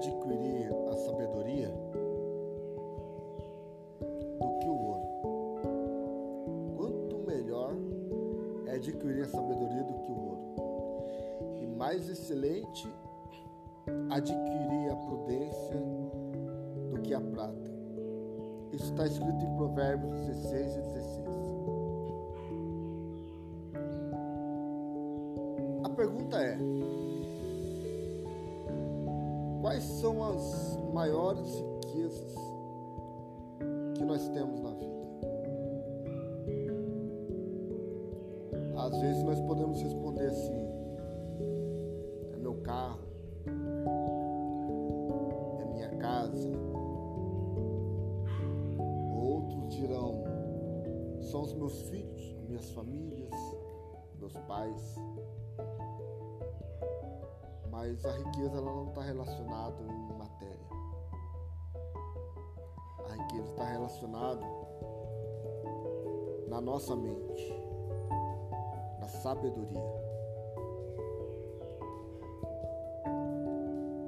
adquirir a sabedoria do que o ouro. Quanto melhor é adquirir a sabedoria do que o ouro. E mais excelente adquirir a prudência do que a prata. Isso está escrito em Provérbios 16 e 16. A pergunta é: Quais são as maiores riquezas que nós temos na vida? Às vezes nós podemos responder assim: é meu carro, é minha casa. Outros dirão: são os meus filhos, minhas famílias, meus pais mas a riqueza ela não está relacionada em matéria. A riqueza está relacionada na nossa mente, na sabedoria.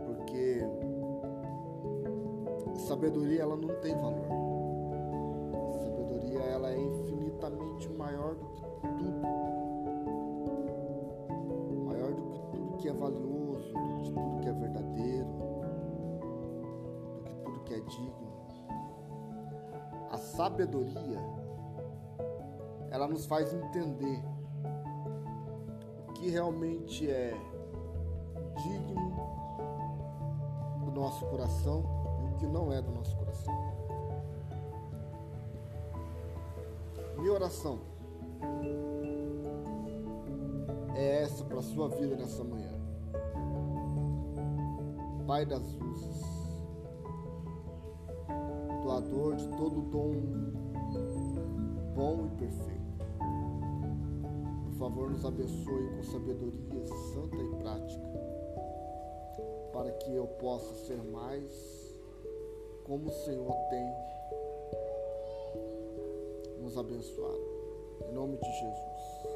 Porque sabedoria ela não tem valor. A sabedoria ela é infinitamente maior do que tudo. Maior do que tudo que é valioso que é digno. A sabedoria, ela nos faz entender o que realmente é digno do nosso coração e o que não é do nosso coração. Minha oração é essa para a sua vida nessa manhã. Pai das luzes, doador de todo dom bom e perfeito. Por favor, nos abençoe com sabedoria santa e prática, para que eu possa ser mais como o Senhor tem nos abençoado. Em nome de Jesus.